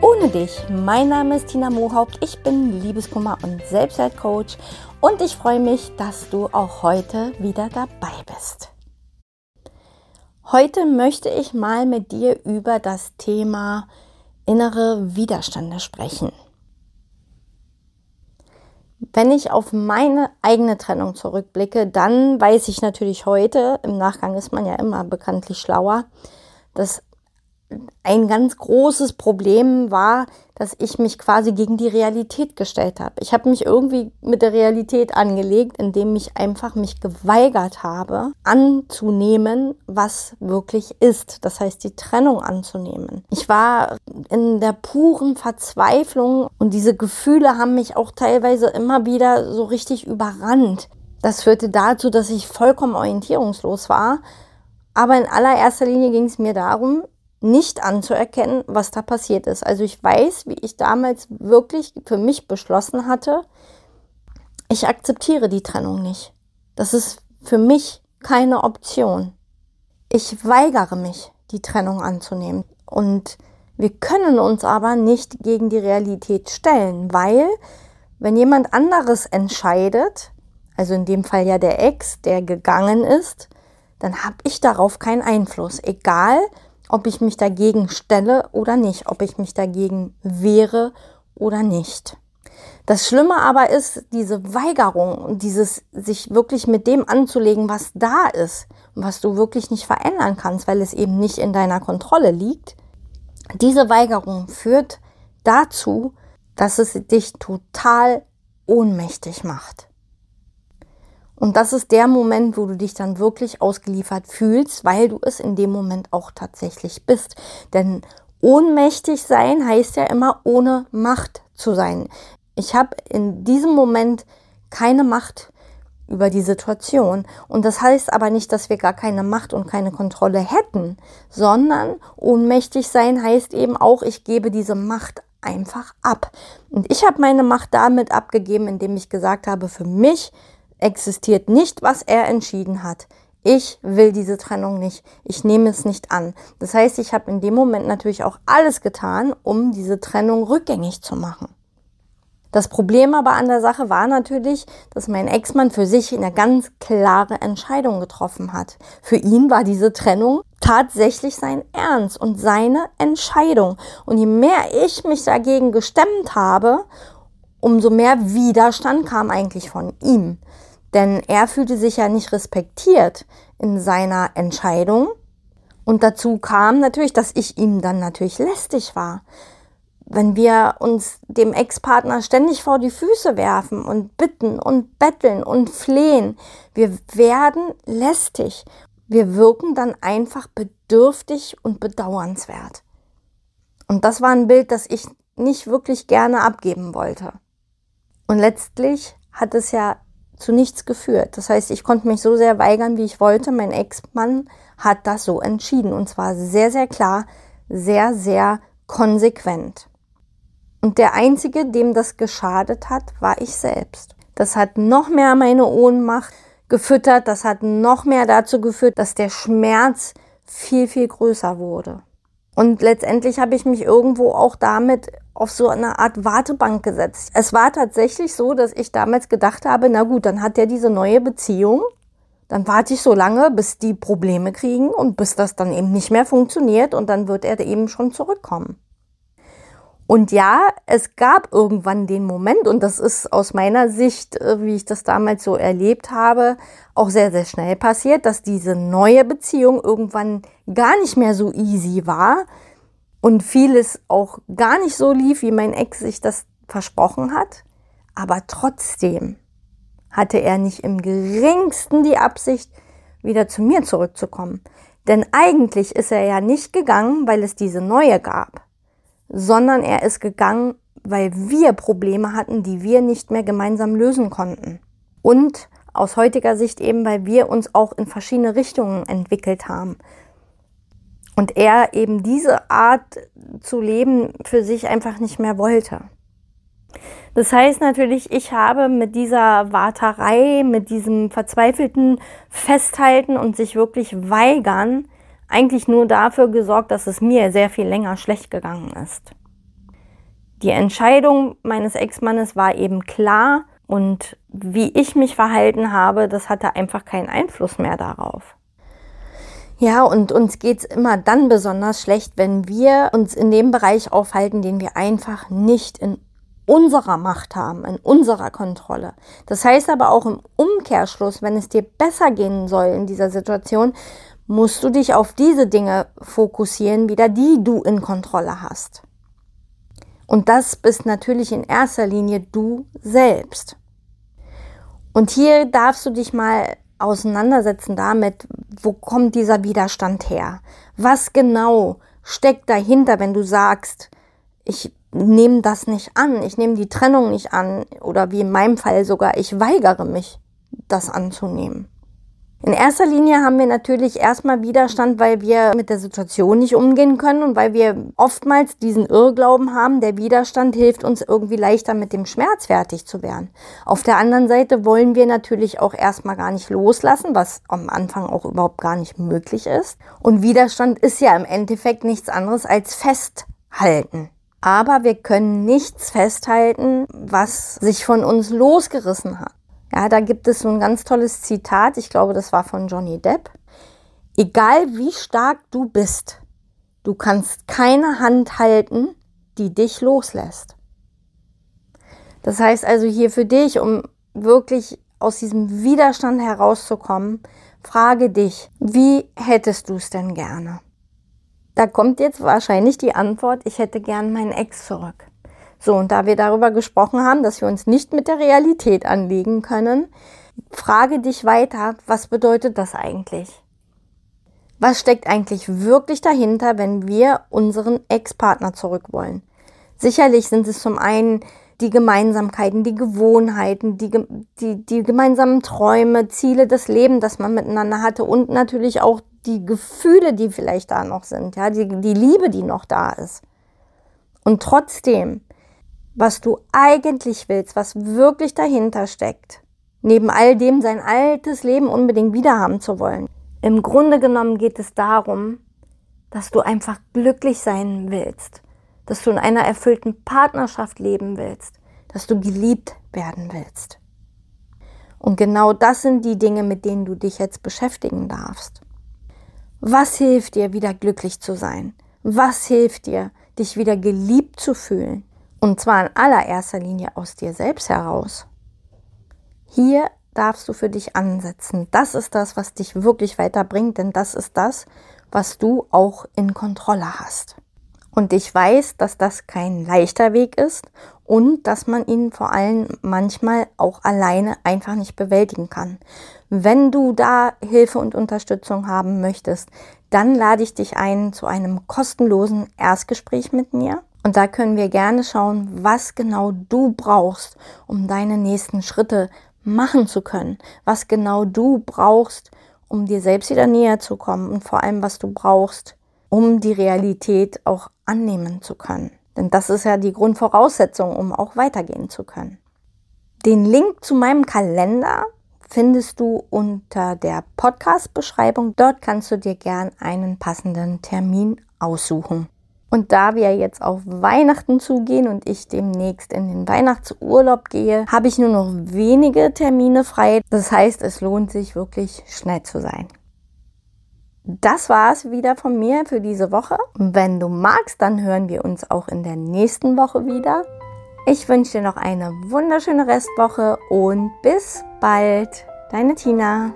ohne dich. Mein Name ist Tina Mohaupt, ich bin Liebeskummer und Selbstwertcoach und ich freue mich, dass du auch heute wieder dabei bist. Heute möchte ich mal mit dir über das Thema innere Widerstände sprechen. Wenn ich auf meine eigene Trennung zurückblicke, dann weiß ich natürlich heute, im Nachgang ist man ja immer bekanntlich schlauer, dass ein ganz großes Problem war, dass ich mich quasi gegen die Realität gestellt habe. Ich habe mich irgendwie mit der Realität angelegt, indem ich einfach mich geweigert habe, anzunehmen, was wirklich ist. Das heißt, die Trennung anzunehmen. Ich war in der puren Verzweiflung und diese Gefühle haben mich auch teilweise immer wieder so richtig überrannt. Das führte dazu, dass ich vollkommen orientierungslos war. Aber in allererster Linie ging es mir darum, nicht anzuerkennen, was da passiert ist. Also ich weiß, wie ich damals wirklich für mich beschlossen hatte, ich akzeptiere die Trennung nicht. Das ist für mich keine Option. Ich weigere mich, die Trennung anzunehmen. Und wir können uns aber nicht gegen die Realität stellen, weil wenn jemand anderes entscheidet, also in dem Fall ja der Ex, der gegangen ist, dann habe ich darauf keinen Einfluss. Egal, ob ich mich dagegen stelle oder nicht, ob ich mich dagegen wehre oder nicht. Das Schlimme aber ist diese Weigerung dieses sich wirklich mit dem anzulegen, was da ist und was du wirklich nicht verändern kannst, weil es eben nicht in deiner Kontrolle liegt. Diese Weigerung führt dazu, dass es dich total ohnmächtig macht. Und das ist der Moment, wo du dich dann wirklich ausgeliefert fühlst, weil du es in dem Moment auch tatsächlich bist. Denn ohnmächtig sein heißt ja immer ohne Macht zu sein. Ich habe in diesem Moment keine Macht über die Situation. Und das heißt aber nicht, dass wir gar keine Macht und keine Kontrolle hätten, sondern ohnmächtig sein heißt eben auch, ich gebe diese Macht einfach ab. Und ich habe meine Macht damit abgegeben, indem ich gesagt habe, für mich existiert nicht, was er entschieden hat. Ich will diese Trennung nicht. Ich nehme es nicht an. Das heißt, ich habe in dem Moment natürlich auch alles getan, um diese Trennung rückgängig zu machen. Das Problem aber an der Sache war natürlich, dass mein Ex-Mann für sich eine ganz klare Entscheidung getroffen hat. Für ihn war diese Trennung tatsächlich sein Ernst und seine Entscheidung. Und je mehr ich mich dagegen gestemmt habe, umso mehr Widerstand kam eigentlich von ihm. Denn er fühlte sich ja nicht respektiert in seiner Entscheidung. Und dazu kam natürlich, dass ich ihm dann natürlich lästig war. Wenn wir uns dem Ex-Partner ständig vor die Füße werfen und bitten und betteln und flehen, wir werden lästig. Wir wirken dann einfach bedürftig und bedauernswert. Und das war ein Bild, das ich nicht wirklich gerne abgeben wollte. Und letztlich hat es ja zu nichts geführt. Das heißt, ich konnte mich so sehr weigern, wie ich wollte. Mein Ex-Mann hat das so entschieden und zwar sehr, sehr klar, sehr, sehr konsequent. Und der Einzige, dem das geschadet hat, war ich selbst. Das hat noch mehr meine Ohnmacht gefüttert, das hat noch mehr dazu geführt, dass der Schmerz viel, viel größer wurde. Und letztendlich habe ich mich irgendwo auch damit auf so eine Art Wartebank gesetzt. Es war tatsächlich so, dass ich damals gedacht habe, na gut, dann hat er diese neue Beziehung. Dann warte ich so lange, bis die Probleme kriegen und bis das dann eben nicht mehr funktioniert und dann wird er eben schon zurückkommen. Und ja, es gab irgendwann den Moment, und das ist aus meiner Sicht, äh, wie ich das damals so erlebt habe, auch sehr, sehr schnell passiert, dass diese neue Beziehung irgendwann gar nicht mehr so easy war und vieles auch gar nicht so lief, wie mein Ex sich das versprochen hat. Aber trotzdem hatte er nicht im geringsten die Absicht, wieder zu mir zurückzukommen. Denn eigentlich ist er ja nicht gegangen, weil es diese neue gab sondern er ist gegangen weil wir Probleme hatten, die wir nicht mehr gemeinsam lösen konnten. Und aus heutiger Sicht eben, weil wir uns auch in verschiedene Richtungen entwickelt haben. Und er eben diese Art zu leben für sich einfach nicht mehr wollte. Das heißt natürlich, ich habe mit dieser Warterei, mit diesem verzweifelten Festhalten und sich wirklich weigern, eigentlich nur dafür gesorgt, dass es mir sehr viel länger schlecht gegangen ist. Die Entscheidung meines Ex-Mannes war eben klar und wie ich mich verhalten habe, das hatte einfach keinen Einfluss mehr darauf. Ja, und uns geht's immer dann besonders schlecht, wenn wir uns in dem Bereich aufhalten, den wir einfach nicht in unserer Macht haben, in unserer Kontrolle. Das heißt aber auch im Umkehrschluss, wenn es dir besser gehen soll in dieser Situation, musst du dich auf diese Dinge fokussieren, wieder die du in Kontrolle hast. Und das bist natürlich in erster Linie du selbst. Und hier darfst du dich mal auseinandersetzen damit, wo kommt dieser Widerstand her? Was genau steckt dahinter, wenn du sagst, ich nehme das nicht an, ich nehme die Trennung nicht an oder wie in meinem Fall sogar, ich weigere mich, das anzunehmen. In erster Linie haben wir natürlich erstmal Widerstand, weil wir mit der Situation nicht umgehen können und weil wir oftmals diesen Irrglauben haben, der Widerstand hilft uns irgendwie leichter mit dem Schmerz fertig zu werden. Auf der anderen Seite wollen wir natürlich auch erstmal gar nicht loslassen, was am Anfang auch überhaupt gar nicht möglich ist. Und Widerstand ist ja im Endeffekt nichts anderes als festhalten. Aber wir können nichts festhalten, was sich von uns losgerissen hat. Ja, da gibt es so ein ganz tolles Zitat, ich glaube, das war von Johnny Depp. Egal wie stark du bist, du kannst keine Hand halten, die dich loslässt. Das heißt also hier für dich, um wirklich aus diesem Widerstand herauszukommen, frage dich, wie hättest du es denn gerne? Da kommt jetzt wahrscheinlich die Antwort, ich hätte gern meinen Ex zurück. So, und da wir darüber gesprochen haben, dass wir uns nicht mit der Realität anlegen können, frage dich weiter, was bedeutet das eigentlich? Was steckt eigentlich wirklich dahinter, wenn wir unseren Ex-Partner zurück wollen? Sicherlich sind es zum einen die Gemeinsamkeiten, die Gewohnheiten, die, die, die gemeinsamen Träume, Ziele, das Leben, das man miteinander hatte und natürlich auch die Gefühle, die vielleicht da noch sind, ja, die, die Liebe, die noch da ist. Und trotzdem was du eigentlich willst, was wirklich dahinter steckt. Neben all dem sein altes Leben unbedingt wiederhaben zu wollen. Im Grunde genommen geht es darum, dass du einfach glücklich sein willst, dass du in einer erfüllten Partnerschaft leben willst, dass du geliebt werden willst. Und genau das sind die Dinge, mit denen du dich jetzt beschäftigen darfst. Was hilft dir, wieder glücklich zu sein? Was hilft dir, dich wieder geliebt zu fühlen? Und zwar in allererster Linie aus dir selbst heraus. Hier darfst du für dich ansetzen. Das ist das, was dich wirklich weiterbringt, denn das ist das, was du auch in Kontrolle hast. Und ich weiß, dass das kein leichter Weg ist und dass man ihn vor allem manchmal auch alleine einfach nicht bewältigen kann. Wenn du da Hilfe und Unterstützung haben möchtest, dann lade ich dich ein zu einem kostenlosen Erstgespräch mit mir. Und da können wir gerne schauen, was genau du brauchst, um deine nächsten Schritte machen zu können. Was genau du brauchst, um dir selbst wieder näher zu kommen und vor allem, was du brauchst, um die Realität auch annehmen zu können. Denn das ist ja die Grundvoraussetzung, um auch weitergehen zu können. Den Link zu meinem Kalender findest du unter der Podcast-Beschreibung. Dort kannst du dir gern einen passenden Termin aussuchen. Und da wir jetzt auf Weihnachten zugehen und ich demnächst in den Weihnachtsurlaub gehe, habe ich nur noch wenige Termine frei. Das heißt, es lohnt sich wirklich schnell zu sein. Das war es wieder von mir für diese Woche. Wenn du magst, dann hören wir uns auch in der nächsten Woche wieder. Ich wünsche dir noch eine wunderschöne Restwoche und bis bald. Deine Tina.